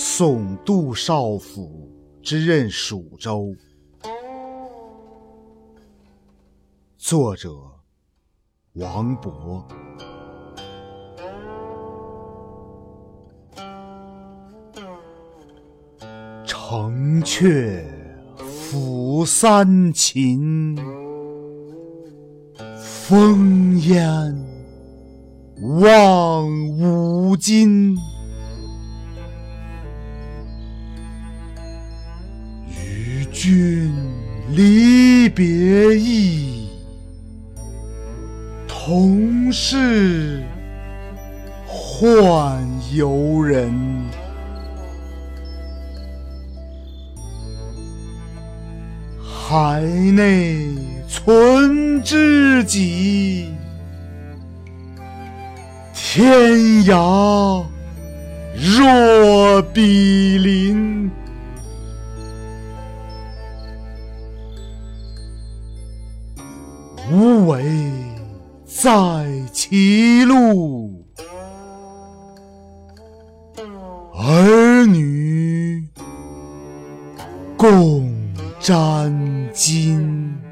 送杜少府之任蜀州。作者：王勃。城阙辅三秦，风烟望五津。君离别意，同是宦游人。海内存知己，天涯若比邻。无为在歧路，儿女共沾巾。